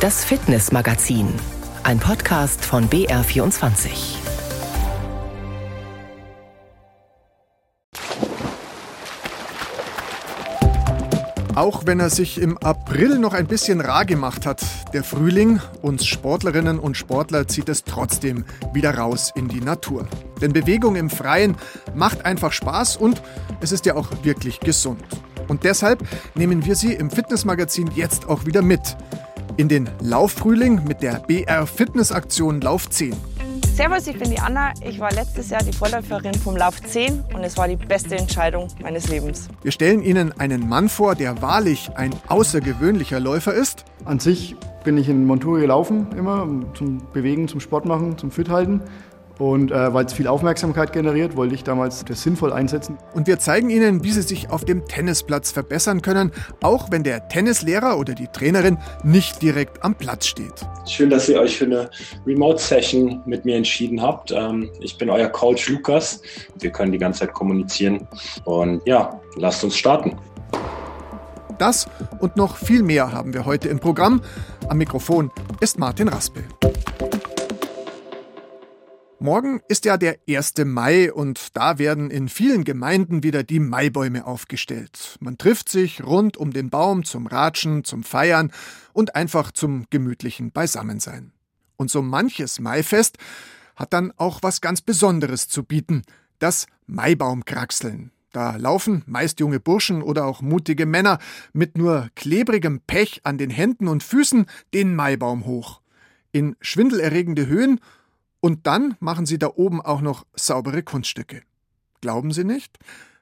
Das Fitnessmagazin, ein Podcast von BR24. Auch wenn er sich im April noch ein bisschen rar gemacht hat, der Frühling, uns Sportlerinnen und Sportler zieht es trotzdem wieder raus in die Natur. Denn Bewegung im Freien macht einfach Spaß und es ist ja auch wirklich gesund. Und deshalb nehmen wir Sie im Fitnessmagazin jetzt auch wieder mit. In den Lauffrühling mit der BR Fitnessaktion Lauf 10. Servus, ich bin die Anna. Ich war letztes Jahr die Vorläuferin vom Lauf 10 und es war die beste Entscheidung meines Lebens. Wir stellen Ihnen einen Mann vor, der wahrlich ein außergewöhnlicher Läufer ist. An sich bin ich in Montur gelaufen immer, zum Bewegen, zum Sport machen, zum Fit halten. Und äh, weil es viel Aufmerksamkeit generiert, wollte ich damals das sinnvoll einsetzen. Und wir zeigen Ihnen, wie Sie sich auf dem Tennisplatz verbessern können, auch wenn der Tennislehrer oder die Trainerin nicht direkt am Platz steht. Schön, dass ihr euch für eine Remote-Session mit mir entschieden habt. Ähm, ich bin euer Coach Lukas. Wir können die ganze Zeit kommunizieren. Und ja, lasst uns starten. Das und noch viel mehr haben wir heute im Programm. Am Mikrofon ist Martin Raspel. Morgen ist ja der 1. Mai und da werden in vielen Gemeinden wieder die Maibäume aufgestellt. Man trifft sich rund um den Baum zum Ratschen, zum Feiern und einfach zum gemütlichen Beisammensein. Und so manches Maifest hat dann auch was ganz Besonderes zu bieten, das Maibaumkraxeln. Da laufen meist junge Burschen oder auch mutige Männer mit nur klebrigem Pech an den Händen und Füßen den Maibaum hoch. In schwindelerregende Höhen und dann machen Sie da oben auch noch saubere Kunststücke. Glauben Sie nicht?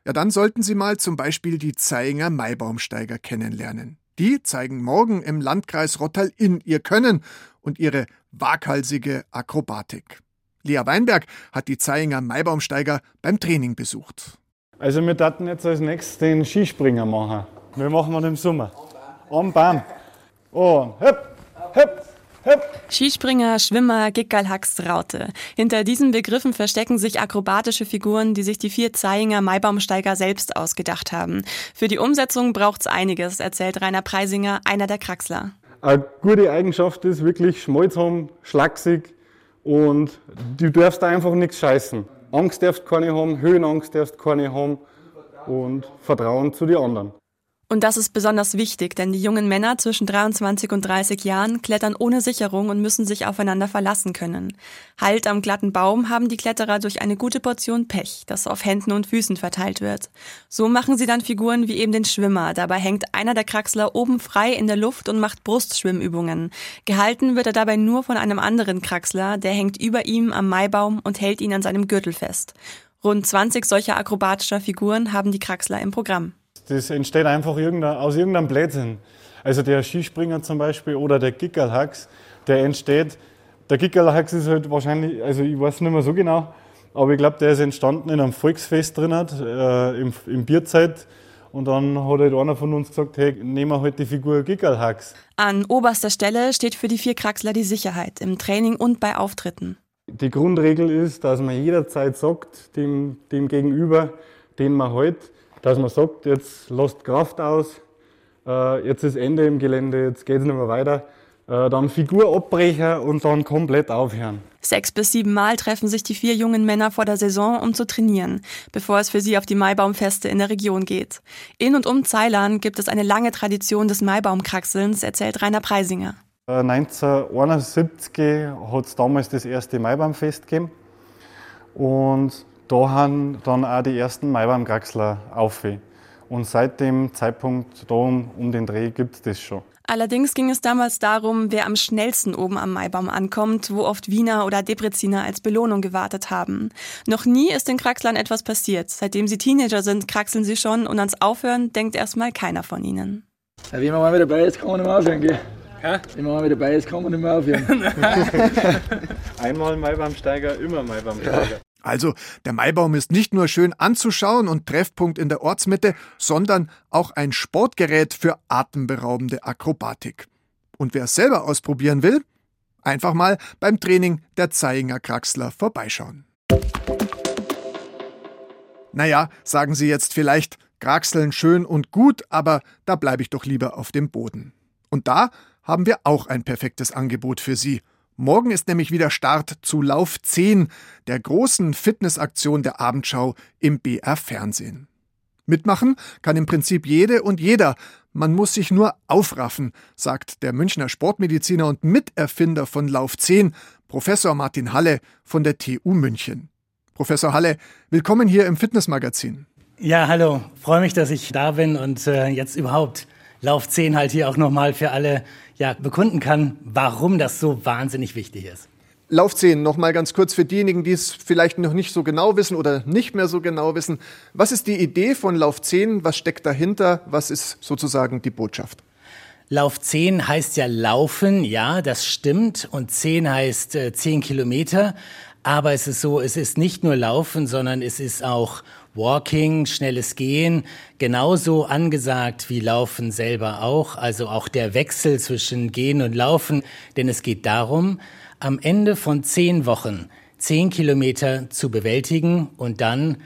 Ja, dann sollten Sie mal zum Beispiel die Zeinger Maibaumsteiger kennenlernen. Die zeigen morgen im Landkreis Rottal-Inn ihr Können und ihre waghalsige Akrobatik. Lea Weinberg hat die Zeinger Maibaumsteiger beim Training besucht. Also wir dachten jetzt als nächstes den Skispringer machen. Wir machen wir im Sommer. Am Baum. Und hüpp, hüpp, Skispringer, Schwimmer, Gickerlhacks, Raute. Hinter diesen Begriffen verstecken sich akrobatische Figuren, die sich die vier Zeiinger Maibaumsteiger selbst ausgedacht haben. Für die Umsetzung braucht's einiges, erzählt Rainer Preisinger, einer der Kraxler. Eine gute Eigenschaft ist wirklich Schmalz haben, schlaksig und du darfst einfach nichts scheißen. Angst darfst keine haben, Höhenangst darfst keine haben und Vertrauen zu den anderen. Und das ist besonders wichtig, denn die jungen Männer zwischen 23 und 30 Jahren klettern ohne Sicherung und müssen sich aufeinander verlassen können. Halt am glatten Baum haben die Kletterer durch eine gute Portion Pech, das auf Händen und Füßen verteilt wird. So machen sie dann Figuren wie eben den Schwimmer. Dabei hängt einer der Kraxler oben frei in der Luft und macht Brustschwimmübungen. Gehalten wird er dabei nur von einem anderen Kraxler, der hängt über ihm am Maibaum und hält ihn an seinem Gürtel fest. Rund 20 solcher akrobatischer Figuren haben die Kraxler im Programm. Das entsteht einfach aus irgendeinem Blödsinn. Also der Skispringer zum Beispiel oder der Gickelhax, der entsteht. Der Gickelhax ist halt wahrscheinlich, also ich weiß nicht mehr so genau, aber ich glaube, der ist entstanden in einem Volksfest drin, äh, im, im Bierzeit. Und dann hat halt einer von uns gesagt, hey, nehmen wir halt die Figur Gickelhax. An oberster Stelle steht für die vier Kraxler die Sicherheit im Training und bei Auftritten. Die Grundregel ist, dass man jederzeit sagt, dem, dem Gegenüber, den man halt, dass man sagt, jetzt lasst Kraft aus, äh, jetzt ist Ende im Gelände, jetzt geht es nicht mehr weiter. Äh, dann Figur abbrechen und dann komplett aufhören. Sechs bis sieben Mal treffen sich die vier jungen Männer vor der Saison, um zu trainieren, bevor es für sie auf die Maibaumfeste in der Region geht. In und um Zeilern gibt es eine lange Tradition des Maibaumkraxelns, erzählt Rainer Preisinger. 1971 hat es damals das erste Maibaumfest gegeben. Und da haben dann auch die ersten Maibaumkraxler auf. Und seit dem Zeitpunkt da um, um den Dreh gibt es das schon. Allerdings ging es damals darum, wer am schnellsten oben am Maibaum ankommt, wo oft Wiener oder Debreziner als Belohnung gewartet haben. Noch nie ist den Kraxlern etwas passiert. Seitdem sie Teenager sind, kraxeln sie schon und ans Aufhören denkt erstmal keiner von ihnen. Ja, wie man mal wieder dabei ist, kann man nicht mehr aufhören, gell? Hä? Wenn man mal wieder dabei ist, kann man nicht mehr aufhören. Einmal Maibaumsteiger, immer Maibaumsteiger. Also, der Maibaum ist nicht nur schön anzuschauen und Treffpunkt in der Ortsmitte, sondern auch ein Sportgerät für atemberaubende Akrobatik. Und wer es selber ausprobieren will, einfach mal beim Training der Zeiinger Kraxler vorbeischauen. Naja, sagen Sie jetzt vielleicht, Kraxeln schön und gut, aber da bleibe ich doch lieber auf dem Boden. Und da haben wir auch ein perfektes Angebot für Sie. Morgen ist nämlich wieder Start zu Lauf 10, der großen Fitnessaktion der Abendschau im BR Fernsehen. Mitmachen kann im Prinzip jede und jeder. Man muss sich nur aufraffen, sagt der Münchner Sportmediziner und Miterfinder von Lauf 10, Professor Martin Halle von der TU München. Professor Halle, willkommen hier im Fitnessmagazin. Ja, hallo. Freue mich, dass ich da bin und äh, jetzt überhaupt Lauf 10 halt hier auch nochmal für alle ja, bekunden kann, warum das so wahnsinnig wichtig ist. Lauf 10, nochmal ganz kurz für diejenigen, die es vielleicht noch nicht so genau wissen oder nicht mehr so genau wissen. Was ist die Idee von Lauf 10? Was steckt dahinter? Was ist sozusagen die Botschaft? Lauf 10 heißt ja laufen, ja, das stimmt. Und 10 heißt äh, 10 Kilometer. Aber es ist so, es ist nicht nur Laufen, sondern es ist auch Walking, schnelles Gehen, genauso angesagt wie Laufen selber auch. Also auch der Wechsel zwischen Gehen und Laufen. Denn es geht darum, am Ende von zehn Wochen zehn Kilometer zu bewältigen und dann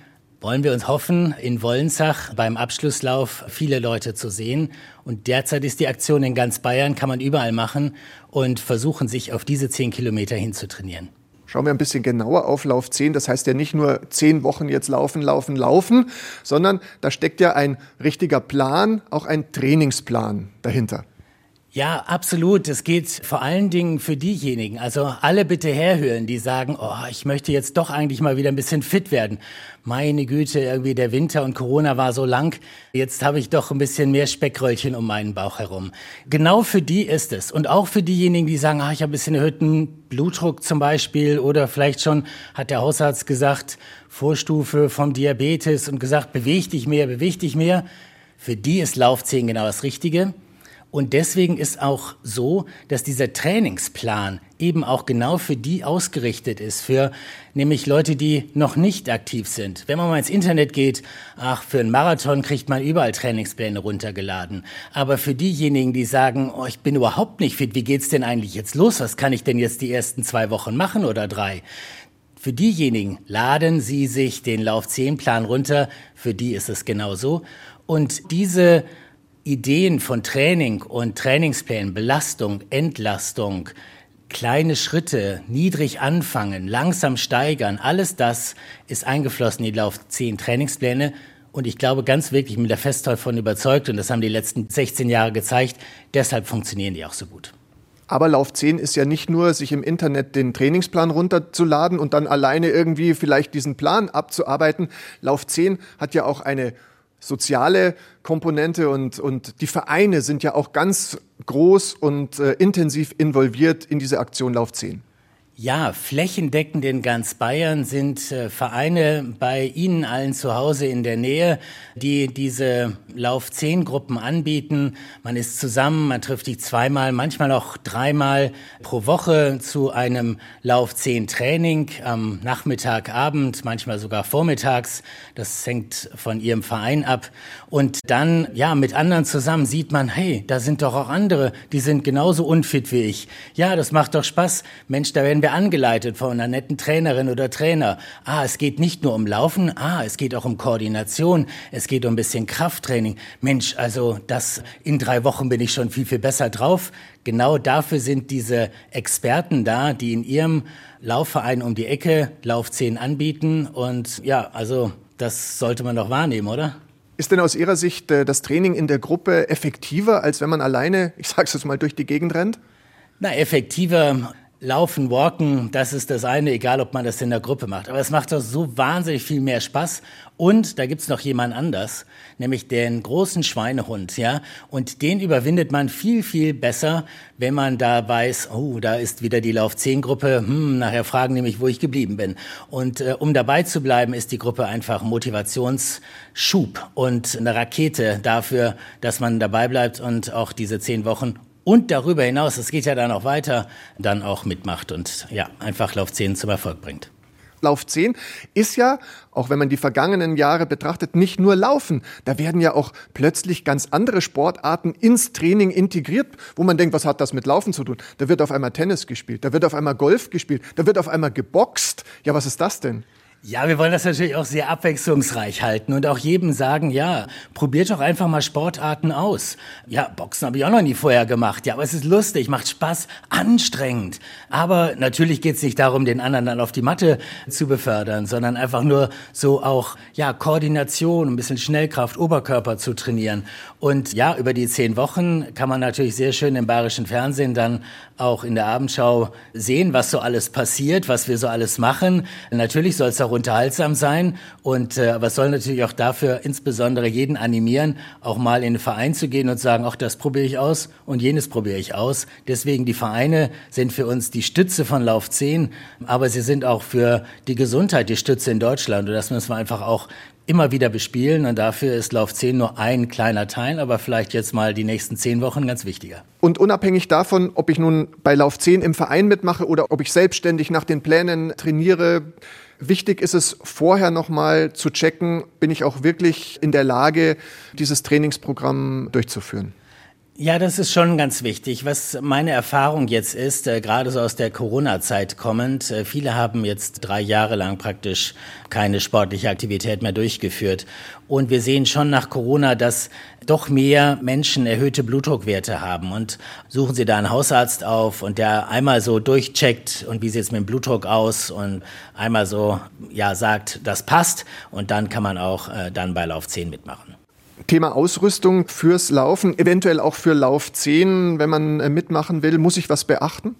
wollen wir uns hoffen, in Wollensach beim Abschlusslauf viele Leute zu sehen. Und derzeit ist die Aktion in ganz Bayern, kann man überall machen und versuchen, sich auf diese zehn Kilometer hinzutrainieren. Schauen wir ein bisschen genauer auf Lauf 10. Das heißt ja nicht nur zehn Wochen jetzt laufen, laufen, laufen, sondern da steckt ja ein richtiger Plan, auch ein Trainingsplan dahinter. Ja, absolut. Es geht vor allen Dingen für diejenigen, also alle bitte herhören, die sagen, oh, ich möchte jetzt doch eigentlich mal wieder ein bisschen fit werden. Meine Güte, irgendwie der Winter und Corona war so lang. Jetzt habe ich doch ein bisschen mehr Speckröllchen um meinen Bauch herum. Genau für die ist es. Und auch für diejenigen, die sagen, ah, ich habe ein bisschen erhöhten Blutdruck zum Beispiel oder vielleicht schon hat der Hausarzt gesagt, Vorstufe vom Diabetes und gesagt, beweg dich mehr, beweg dich mehr. Für die ist Laufzehen genau das Richtige. Und deswegen ist auch so, dass dieser Trainingsplan eben auch genau für die ausgerichtet ist, für nämlich Leute, die noch nicht aktiv sind. Wenn man mal ins Internet geht, ach, für einen Marathon kriegt man überall Trainingspläne runtergeladen. Aber für diejenigen, die sagen, oh, ich bin überhaupt nicht fit, wie geht's denn eigentlich jetzt los? Was kann ich denn jetzt die ersten zwei Wochen machen oder drei? Für diejenigen laden Sie sich den Lauf 10 Plan runter. Für die ist es genauso. Und diese Ideen von Training und Trainingsplänen, Belastung, Entlastung, kleine Schritte, niedrig anfangen, langsam steigern, alles das ist eingeflossen in die Lauf 10 Trainingspläne. Und ich glaube ganz wirklich, mit der fest davon überzeugt, und das haben die letzten 16 Jahre gezeigt, deshalb funktionieren die auch so gut. Aber Lauf 10 ist ja nicht nur, sich im Internet den Trainingsplan runterzuladen und dann alleine irgendwie vielleicht diesen Plan abzuarbeiten. Lauf 10 hat ja auch eine soziale Komponente und, und die Vereine sind ja auch ganz groß und äh, intensiv involviert in diese Aktion Lauf 10. Ja, flächendeckend in ganz Bayern sind äh, Vereine bei Ihnen allen zu Hause in der Nähe, die diese Lauf 10 Gruppen anbieten. Man ist zusammen, man trifft sich zweimal, manchmal auch dreimal pro Woche zu einem Lauf 10 Training am Nachmittag, Abend, manchmal sogar vormittags. Das hängt von Ihrem Verein ab. Und dann, ja, mit anderen zusammen sieht man, hey, da sind doch auch andere, die sind genauso unfit wie ich. Ja, das macht doch Spaß. Mensch, da werden wir angeleitet von einer netten Trainerin oder Trainer. Ah, es geht nicht nur um Laufen, ah, es geht auch um Koordination, es geht um ein bisschen Krafttraining. Mensch, also das in drei Wochen bin ich schon viel, viel besser drauf. Genau dafür sind diese Experten da, die in ihrem Laufverein um die Ecke Lauf 10 anbieten. Und ja, also das sollte man doch wahrnehmen, oder? Ist denn aus Ihrer Sicht äh, das Training in der Gruppe effektiver, als wenn man alleine, ich sage es jetzt mal, durch die Gegend rennt? Na, effektiver Laufen, Walken, das ist das eine, egal ob man das in der Gruppe macht. Aber es macht doch so wahnsinnig viel mehr Spaß. Und da gibt's noch jemand anders, nämlich den großen Schweinehund, ja. Und den überwindet man viel, viel besser, wenn man da weiß, oh, da ist wieder die Lauf 10 Gruppe, hm, nachher fragen nämlich, wo ich geblieben bin. Und äh, um dabei zu bleiben, ist die Gruppe einfach Motivationsschub und eine Rakete dafür, dass man dabei bleibt und auch diese zehn Wochen und darüber hinaus, es geht ja dann auch weiter, dann auch mitmacht und ja, einfach Lauf 10 zum Erfolg bringt. Lauf 10 ist ja, auch wenn man die vergangenen Jahre betrachtet, nicht nur Laufen. Da werden ja auch plötzlich ganz andere Sportarten ins Training integriert, wo man denkt, was hat das mit Laufen zu tun? Da wird auf einmal Tennis gespielt, da wird auf einmal Golf gespielt, da wird auf einmal geboxt. Ja, was ist das denn? Ja, wir wollen das natürlich auch sehr abwechslungsreich halten und auch jedem sagen, ja, probiert doch einfach mal Sportarten aus. Ja, Boxen habe ich auch noch nie vorher gemacht. Ja, aber es ist lustig, macht Spaß, anstrengend. Aber natürlich geht es nicht darum, den anderen dann auf die Matte zu befördern, sondern einfach nur so auch, ja, Koordination, ein bisschen Schnellkraft, Oberkörper zu trainieren. Und ja, über die zehn Wochen kann man natürlich sehr schön im bayerischen Fernsehen dann auch in der Abendschau sehen, was so alles passiert, was wir so alles machen. Natürlich soll es auch unterhaltsam sein und äh, aber es soll natürlich auch dafür insbesondere jeden animieren, auch mal in den Verein zu gehen und sagen, auch das probiere ich aus und jenes probiere ich aus. Deswegen die Vereine sind für uns die Stütze von Lauf 10, aber sie sind auch für die Gesundheit die Stütze in Deutschland und das müssen wir einfach auch immer wieder bespielen und dafür ist Lauf 10 nur ein kleiner Teil, aber vielleicht jetzt mal die nächsten zehn Wochen ganz wichtiger. Und unabhängig davon, ob ich nun bei Lauf 10 im Verein mitmache oder ob ich selbstständig nach den Plänen trainiere, wichtig ist es vorher nochmal zu checken, bin ich auch wirklich in der Lage, dieses Trainingsprogramm durchzuführen. Ja, das ist schon ganz wichtig. Was meine Erfahrung jetzt ist, äh, gerade so aus der Corona-Zeit kommend, äh, viele haben jetzt drei Jahre lang praktisch keine sportliche Aktivität mehr durchgeführt. Und wir sehen schon nach Corona, dass doch mehr Menschen erhöhte Blutdruckwerte haben. Und suchen Sie da einen Hausarzt auf und der einmal so durchcheckt und wie sieht es mit dem Blutdruck aus und einmal so, ja, sagt, das passt. Und dann kann man auch äh, dann bei Lauf 10 mitmachen. Thema Ausrüstung fürs Laufen, eventuell auch für Lauf 10, wenn man äh, mitmachen will, muss ich was beachten?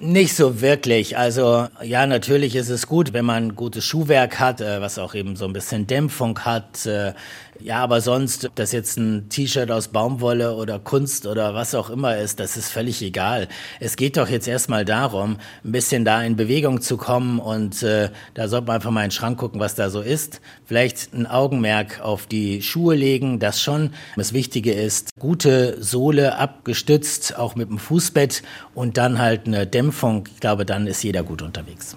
Nicht so wirklich. Also ja, natürlich ist es gut, wenn man gutes Schuhwerk hat, äh, was auch eben so ein bisschen Dämpfung hat. Äh, ja, aber sonst, ob das jetzt ein T-Shirt aus Baumwolle oder Kunst oder was auch immer ist, das ist völlig egal. Es geht doch jetzt erstmal darum, ein bisschen da in Bewegung zu kommen und äh, da sollte man einfach mal in den Schrank gucken, was da so ist. Vielleicht ein Augenmerk auf die Schuhe legen, das schon. Das Wichtige ist, gute Sohle abgestützt, auch mit dem Fußbett und dann halt eine Dämpfung. Ich glaube, dann ist jeder gut unterwegs.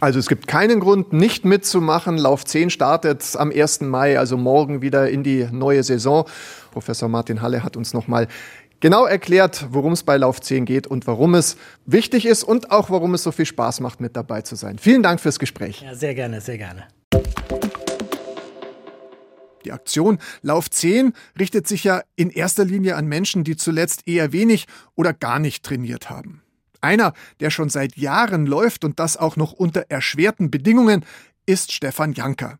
Also es gibt keinen Grund, nicht mitzumachen. Lauf 10 startet am 1. Mai, also morgen wieder in die neue Saison. Professor Martin Halle hat uns nochmal genau erklärt, worum es bei Lauf 10 geht und warum es wichtig ist und auch warum es so viel Spaß macht, mit dabei zu sein. Vielen Dank fürs Gespräch. Ja, sehr gerne, sehr gerne. Die Aktion Lauf 10 richtet sich ja in erster Linie an Menschen, die zuletzt eher wenig oder gar nicht trainiert haben. Einer, der schon seit Jahren läuft und das auch noch unter erschwerten Bedingungen, ist Stefan Janker.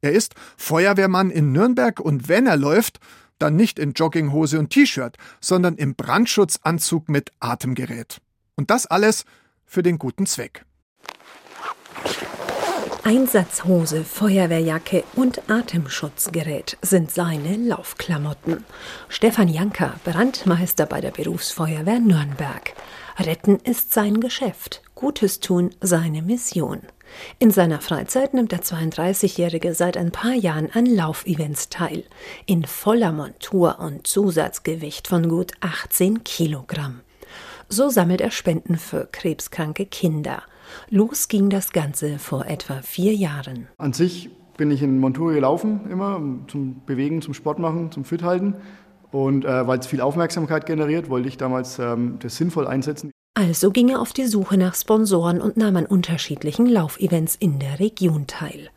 Er ist Feuerwehrmann in Nürnberg und wenn er läuft, dann nicht in Jogginghose und T-Shirt, sondern im Brandschutzanzug mit Atemgerät. Und das alles für den guten Zweck. Einsatzhose, Feuerwehrjacke und Atemschutzgerät sind seine Laufklamotten. Stefan Janker, Brandmeister bei der Berufsfeuerwehr Nürnberg. Retten ist sein Geschäft, Gutes tun seine Mission. In seiner Freizeit nimmt der 32-Jährige seit ein paar Jahren an Laufevents teil, in voller Montur und Zusatzgewicht von gut 18 Kilogramm. So sammelt er Spenden für krebskranke Kinder. Los ging das Ganze vor etwa vier Jahren. An sich bin ich in Montur gelaufen, immer zum Bewegen, zum Sport machen, zum Fit halten. Und äh, weil es viel Aufmerksamkeit generiert, wollte ich damals ähm, das sinnvoll einsetzen. Also ging er auf die Suche nach Sponsoren und nahm an unterschiedlichen Laufevents in der Region teil.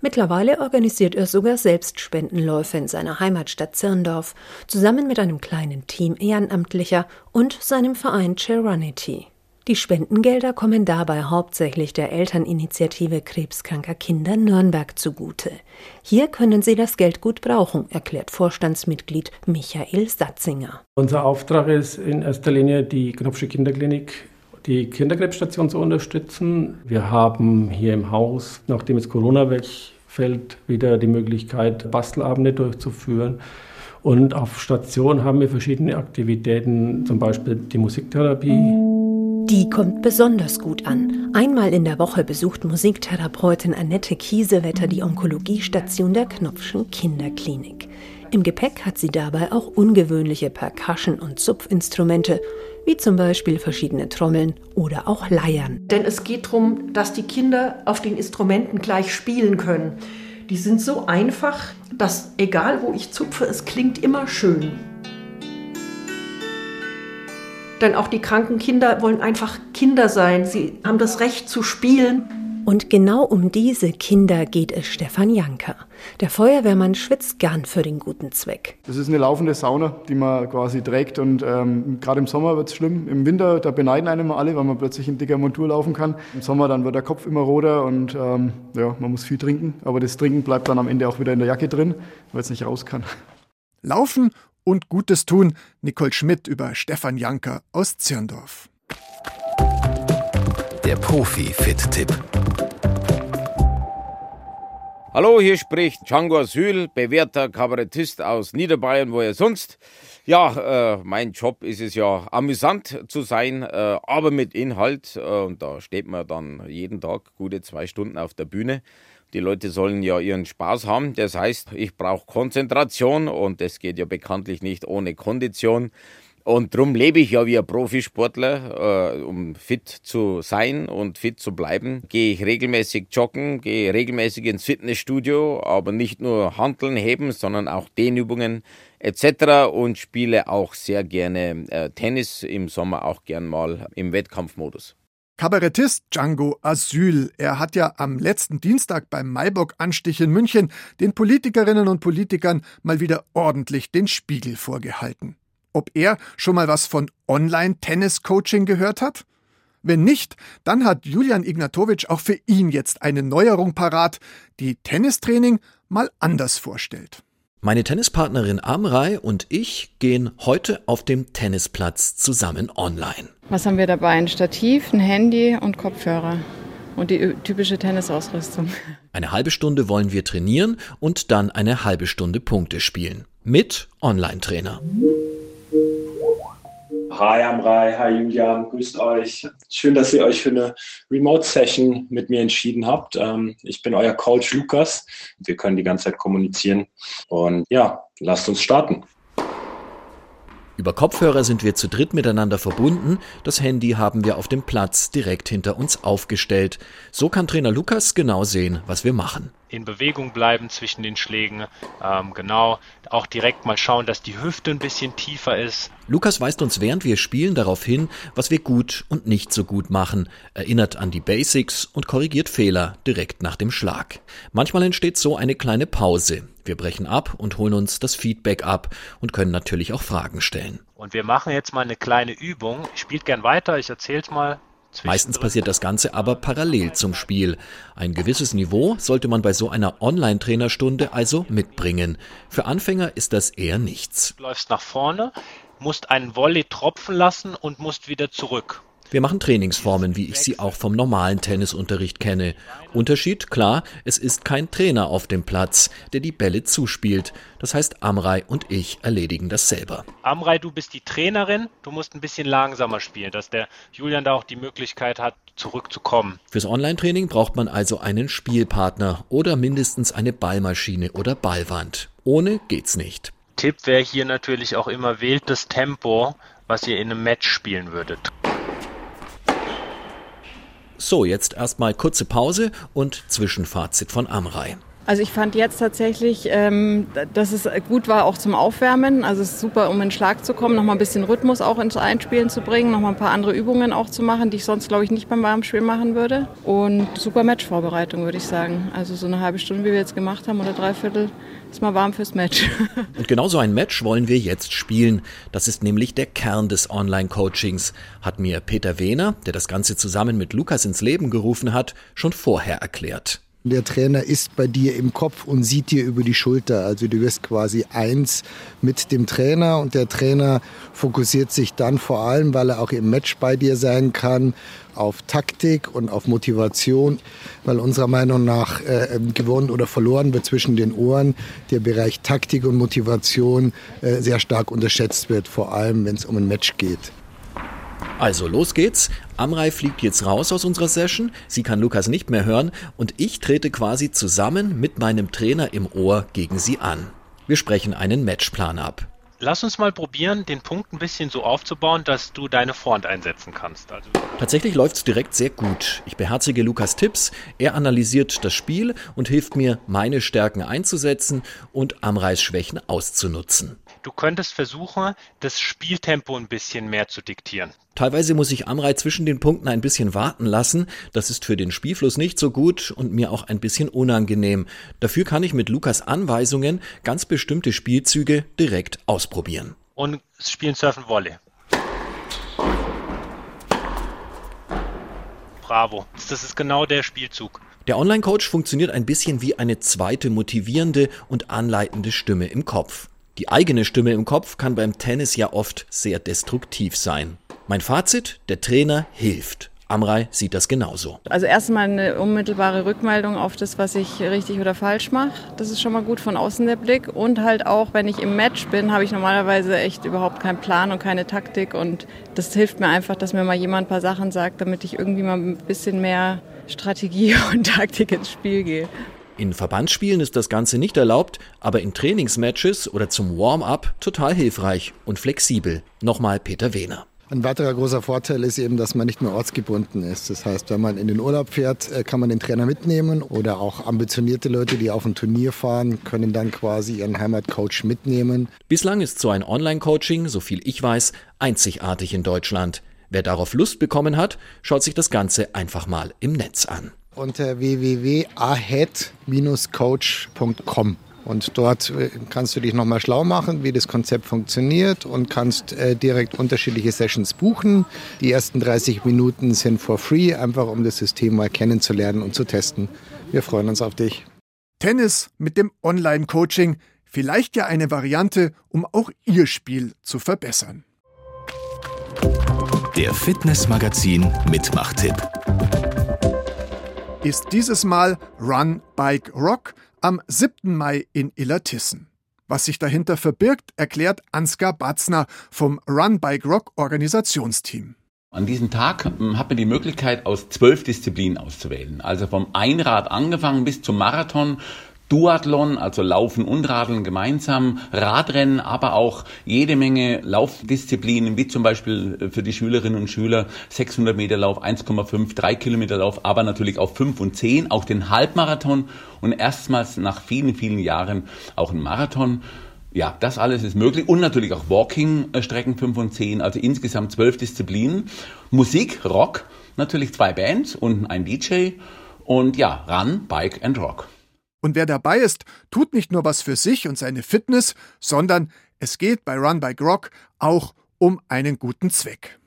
Mittlerweile organisiert er sogar selbst Spendenläufe in seiner Heimatstadt Zirndorf, zusammen mit einem kleinen Team Ehrenamtlicher und seinem Verein Charanity. Die Spendengelder kommen dabei hauptsächlich der Elterninitiative krebskranker Kinder Nürnberg zugute. Hier können sie das Geld gut brauchen, erklärt Vorstandsmitglied Michael Satzinger. Unser Auftrag ist in erster Linie die Knopfsche Kinderklinik die Kinderkrebsstation zu unterstützen. Wir haben hier im Haus, nachdem es Corona wegfällt, wieder die Möglichkeit, Bastelabende durchzuführen. Und auf Station haben wir verschiedene Aktivitäten, zum Beispiel die Musiktherapie. Die kommt besonders gut an. Einmal in der Woche besucht Musiktherapeutin Annette Kiesewetter die Onkologiestation der Knopfschen Kinderklinik. Im Gepäck hat sie dabei auch ungewöhnliche Percussion- und Zupfinstrumente, wie zum Beispiel verschiedene Trommeln oder auch Leiern. Denn es geht darum, dass die Kinder auf den Instrumenten gleich spielen können. Die sind so einfach, dass egal wo ich zupfe, es klingt immer schön. Denn auch die kranken Kinder wollen einfach Kinder sein. Sie haben das Recht zu spielen. Und genau um diese Kinder geht es Stefan Janker. Der Feuerwehrmann schwitzt gern für den guten Zweck. Das ist eine laufende Sauna, die man quasi trägt. Und ähm, gerade im Sommer wird es schlimm. Im Winter, da beneiden einem alle, weil man plötzlich in dicker Montur laufen kann. Im Sommer dann wird der Kopf immer roter und ähm, ja, man muss viel trinken. Aber das Trinken bleibt dann am Ende auch wieder in der Jacke drin, weil es nicht raus kann. Laufen und Gutes tun. Nicole Schmidt über Stefan Janker aus Zirndorf. Der Profi-Fit-Tipp. Hallo, hier spricht Django Asyl, bewährter Kabarettist aus Niederbayern, wo er sonst. Ja, äh, mein Job ist es ja, amüsant zu sein, äh, aber mit Inhalt. Äh, und da steht man dann jeden Tag gute zwei Stunden auf der Bühne. Die Leute sollen ja ihren Spaß haben. Das heißt, ich brauche Konzentration und das geht ja bekanntlich nicht ohne Kondition. Und darum lebe ich ja wie ein Profisportler, äh, um fit zu sein und fit zu bleiben. Gehe ich regelmäßig joggen, gehe regelmäßig ins Fitnessstudio, aber nicht nur Handeln heben, sondern auch Dehnübungen etc. und spiele auch sehr gerne äh, Tennis, im Sommer auch gern mal im Wettkampfmodus. Kabarettist Django Asyl. Er hat ja am letzten Dienstag beim Maibock-Anstich in München den Politikerinnen und Politikern mal wieder ordentlich den Spiegel vorgehalten ob er schon mal was von Online-Tennis-Coaching gehört hat? Wenn nicht, dann hat Julian Ignatowitsch auch für ihn jetzt eine Neuerung parat, die Tennistraining mal anders vorstellt. Meine Tennispartnerin Amrei und ich gehen heute auf dem Tennisplatz zusammen online. Was haben wir dabei? Ein Stativ, ein Handy und Kopfhörer. Und die typische Tennisausrüstung. Eine halbe Stunde wollen wir trainieren und dann eine halbe Stunde Punkte spielen. Mit Online-Trainer. Hi Amrei, hi Julian, grüßt euch. Schön, dass ihr euch für eine Remote-Session mit mir entschieden habt. Ähm, ich bin euer Coach Lukas. Wir können die ganze Zeit kommunizieren. Und ja, lasst uns starten. Über Kopfhörer sind wir zu dritt miteinander verbunden. Das Handy haben wir auf dem Platz direkt hinter uns aufgestellt. So kann Trainer Lukas genau sehen, was wir machen in Bewegung bleiben zwischen den Schlägen. Ähm, genau, auch direkt mal schauen, dass die Hüfte ein bisschen tiefer ist. Lukas weist uns während wir spielen darauf hin, was wir gut und nicht so gut machen, erinnert an die Basics und korrigiert Fehler direkt nach dem Schlag. Manchmal entsteht so eine kleine Pause. Wir brechen ab und holen uns das Feedback ab und können natürlich auch Fragen stellen. Und wir machen jetzt mal eine kleine Übung. Spielt gern weiter, ich erzähl's mal. Meistens passiert das Ganze aber parallel zum Spiel. Ein gewisses Niveau sollte man bei so einer Online-Trainerstunde also mitbringen. Für Anfänger ist das eher nichts. Du läufst nach vorne, musst einen Volley tropfen lassen und musst wieder zurück. Wir machen Trainingsformen, wie ich sie auch vom normalen Tennisunterricht kenne. Unterschied, klar, es ist kein Trainer auf dem Platz, der die Bälle zuspielt. Das heißt, Amrei und ich erledigen das selber. Amrei, du bist die Trainerin, du musst ein bisschen langsamer spielen, dass der Julian da auch die Möglichkeit hat, zurückzukommen. Fürs Online-Training braucht man also einen Spielpartner oder mindestens eine Ballmaschine oder Ballwand. Ohne geht's nicht. Tipp wäre hier natürlich auch immer, wählt das Tempo, was ihr in einem Match spielen würdet. So, jetzt erstmal kurze Pause und Zwischenfazit von Amrei. Also ich fand jetzt tatsächlich, ähm, dass es gut war auch zum Aufwärmen. Also es ist super, um in Schlag zu kommen, nochmal ein bisschen Rhythmus auch ins Einspielen zu bringen, nochmal ein paar andere Übungen auch zu machen, die ich sonst, glaube ich, nicht beim Warmspiel machen würde. Und super Matchvorbereitung, würde ich sagen. Also so eine halbe Stunde, wie wir jetzt gemacht haben, oder dreiviertel, ist mal warm fürs Match. Und genau so ein Match wollen wir jetzt spielen. Das ist nämlich der Kern des Online-Coachings, hat mir Peter Wehner, der das Ganze zusammen mit Lukas ins Leben gerufen hat, schon vorher erklärt. Der Trainer ist bei dir im Kopf und sieht dir über die Schulter. Also du wirst quasi eins mit dem Trainer und der Trainer fokussiert sich dann vor allem, weil er auch im Match bei dir sein kann, auf Taktik und auf Motivation, weil unserer Meinung nach äh, gewonnen oder verloren wird zwischen den Ohren der Bereich Taktik und Motivation äh, sehr stark unterschätzt wird, vor allem wenn es um ein Match geht. Also los geht's. Amrei fliegt jetzt raus aus unserer Session. Sie kann Lukas nicht mehr hören und ich trete quasi zusammen mit meinem Trainer im Ohr gegen sie an. Wir sprechen einen Matchplan ab. Lass uns mal probieren, den Punkt ein bisschen so aufzubauen, dass du deine Vorhand einsetzen kannst. Also Tatsächlich läuft's direkt sehr gut. Ich beherzige Lukas Tipps, er analysiert das Spiel und hilft mir, meine Stärken einzusetzen und Amreis Schwächen auszunutzen. Du könntest versuchen, das Spieltempo ein bisschen mehr zu diktieren. Teilweise muss ich Amrei zwischen den Punkten ein bisschen warten lassen. Das ist für den Spielfluss nicht so gut und mir auch ein bisschen unangenehm. Dafür kann ich mit Lukas Anweisungen ganz bestimmte Spielzüge direkt ausprobieren. Und spielen Surfen Volley. Bravo. Das ist genau der Spielzug. Der Online-Coach funktioniert ein bisschen wie eine zweite motivierende und anleitende Stimme im Kopf. Die eigene Stimme im Kopf kann beim Tennis ja oft sehr destruktiv sein. Mein Fazit, der Trainer hilft. Amrei sieht das genauso. Also erstmal eine unmittelbare Rückmeldung auf das, was ich richtig oder falsch mache. Das ist schon mal gut von außen der Blick. Und halt auch, wenn ich im Match bin, habe ich normalerweise echt überhaupt keinen Plan und keine Taktik. Und das hilft mir einfach, dass mir mal jemand ein paar Sachen sagt, damit ich irgendwie mal ein bisschen mehr Strategie und Taktik ins Spiel gehe. In Verbandsspielen ist das Ganze nicht erlaubt, aber in Trainingsmatches oder zum Warm-up total hilfreich und flexibel. Nochmal Peter Wehner. Ein weiterer großer Vorteil ist eben, dass man nicht mehr ortsgebunden ist. Das heißt, wenn man in den Urlaub fährt, äh, kann man den Trainer mitnehmen oder auch ambitionierte Leute, die auf ein Turnier fahren, können dann quasi ihren Heimatcoach mitnehmen. Bislang ist so ein Online-Coaching, so viel ich weiß, einzigartig in Deutschland. Wer darauf Lust bekommen hat, schaut sich das Ganze einfach mal im Netz an. Unter www.ahead-coach.com. Und dort äh, kannst du dich nochmal schlau machen, wie das Konzept funktioniert und kannst äh, direkt unterschiedliche Sessions buchen. Die ersten 30 Minuten sind for free, einfach um das System mal kennenzulernen und zu testen. Wir freuen uns auf dich. Tennis mit dem Online-Coaching. Vielleicht ja eine Variante, um auch Ihr Spiel zu verbessern. Der Fitnessmagazin Mitmachtipp ist dieses Mal Run Bike Rock am 7. Mai in Illertissen. Was sich dahinter verbirgt, erklärt Ansgar Batzner vom Run Bike Rock Organisationsteam. An diesem Tag hm, hat man die Möglichkeit, aus zwölf Disziplinen auszuwählen. Also vom Einrad angefangen bis zum Marathon Duathlon, also Laufen und Radeln gemeinsam, Radrennen, aber auch jede Menge Laufdisziplinen, wie zum Beispiel äh, für die Schülerinnen und Schüler 600 Meter Lauf, 1,5, 3 Kilometer Lauf, aber natürlich auch 5 und 10, auch den Halbmarathon und erstmals nach vielen, vielen Jahren auch ein Marathon. Ja, das alles ist möglich und natürlich auch Walking-Strecken 5 und 10, also insgesamt zwölf Disziplinen. Musik, Rock, natürlich zwei Bands und ein DJ und ja, Run, Bike and Rock. Und wer dabei ist, tut nicht nur was für sich und seine Fitness, sondern es geht bei Run by Grog auch um einen guten Zweck.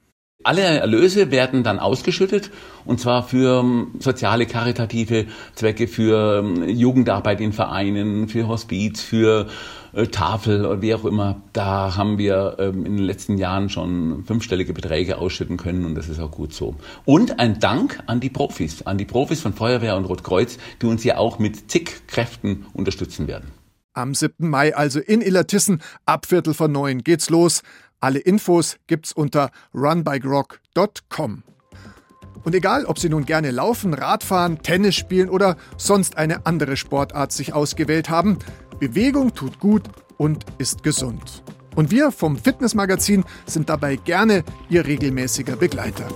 Alle Erlöse werden dann ausgeschüttet und zwar für ähm, soziale, karitative Zwecke, für ähm, Jugendarbeit in Vereinen, für Hospiz, für äh, Tafel oder wie auch immer. Da haben wir ähm, in den letzten Jahren schon fünfstellige Beträge ausschütten können und das ist auch gut so. Und ein Dank an die Profis, an die Profis von Feuerwehr und Rotkreuz, die uns ja auch mit zig Kräften unterstützen werden. Am 7. Mai also in Illertissen ab Viertel vor neun geht's los. Alle Infos gibt's unter runbygrog.com. Und egal, ob Sie nun gerne laufen, Radfahren, Tennis spielen oder sonst eine andere Sportart sich ausgewählt haben, Bewegung tut gut und ist gesund. Und wir vom Fitnessmagazin sind dabei gerne Ihr regelmäßiger Begleiter.